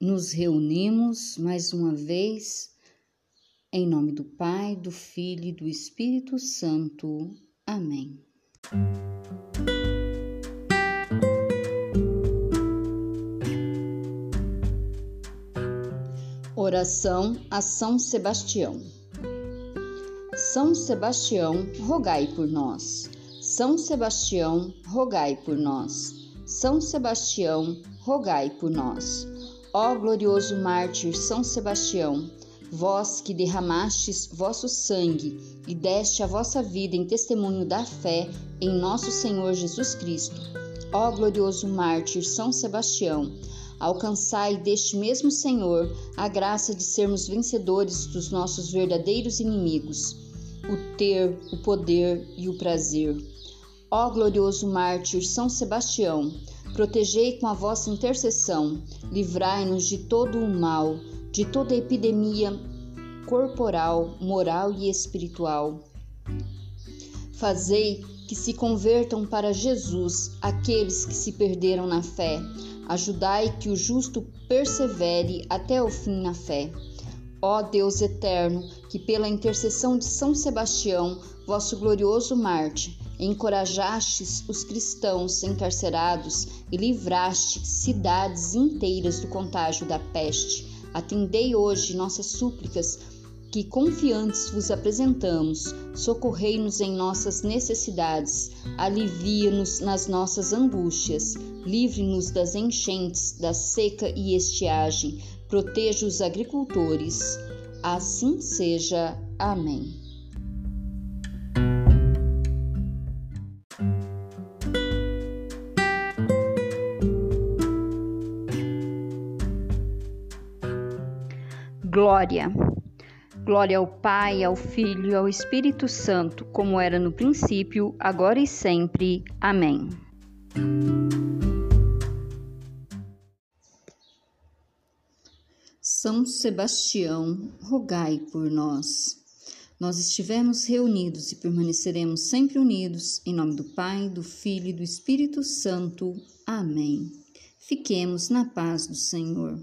nos reunimos mais uma vez em nome do Pai, do Filho e do Espírito Santo. Amém. Oração a São Sebastião. São Sebastião, rogai por nós. São Sebastião, rogai por nós. São Sebastião, rogai por nós. Ó glorioso mártir São Sebastião, vós que derramastes vosso sangue e deste a vossa vida em testemunho da fé em nosso Senhor Jesus Cristo. Ó glorioso mártir São Sebastião, alcançai deste mesmo Senhor a graça de sermos vencedores dos nossos verdadeiros inimigos, o ter, o poder e o prazer. Ó glorioso mártir São Sebastião, Protegei com a vossa intercessão, livrai-nos de todo o mal, de toda epidemia corporal, moral e espiritual. Fazei que se convertam para Jesus aqueles que se perderam na fé. Ajudai que o justo persevere até o fim na fé. Ó Deus eterno, que pela intercessão de São Sebastião, vosso glorioso Marte, encorajastes os cristãos encarcerados e livraste cidades inteiras do contágio da peste. Atendei hoje nossas súplicas, que confiantes vos apresentamos. Socorrei-nos em nossas necessidades, alivia-nos nas nossas angústias, livre-nos das enchentes, da seca e estiagem, proteja os agricultores. Assim seja. Amém. Glória. Glória ao Pai, ao Filho e ao Espírito Santo, como era no princípio, agora e sempre. Amém. São Sebastião, rogai por nós. Nós estivemos reunidos e permaneceremos sempre unidos, em nome do Pai, do Filho e do Espírito Santo. Amém. Fiquemos na paz do Senhor.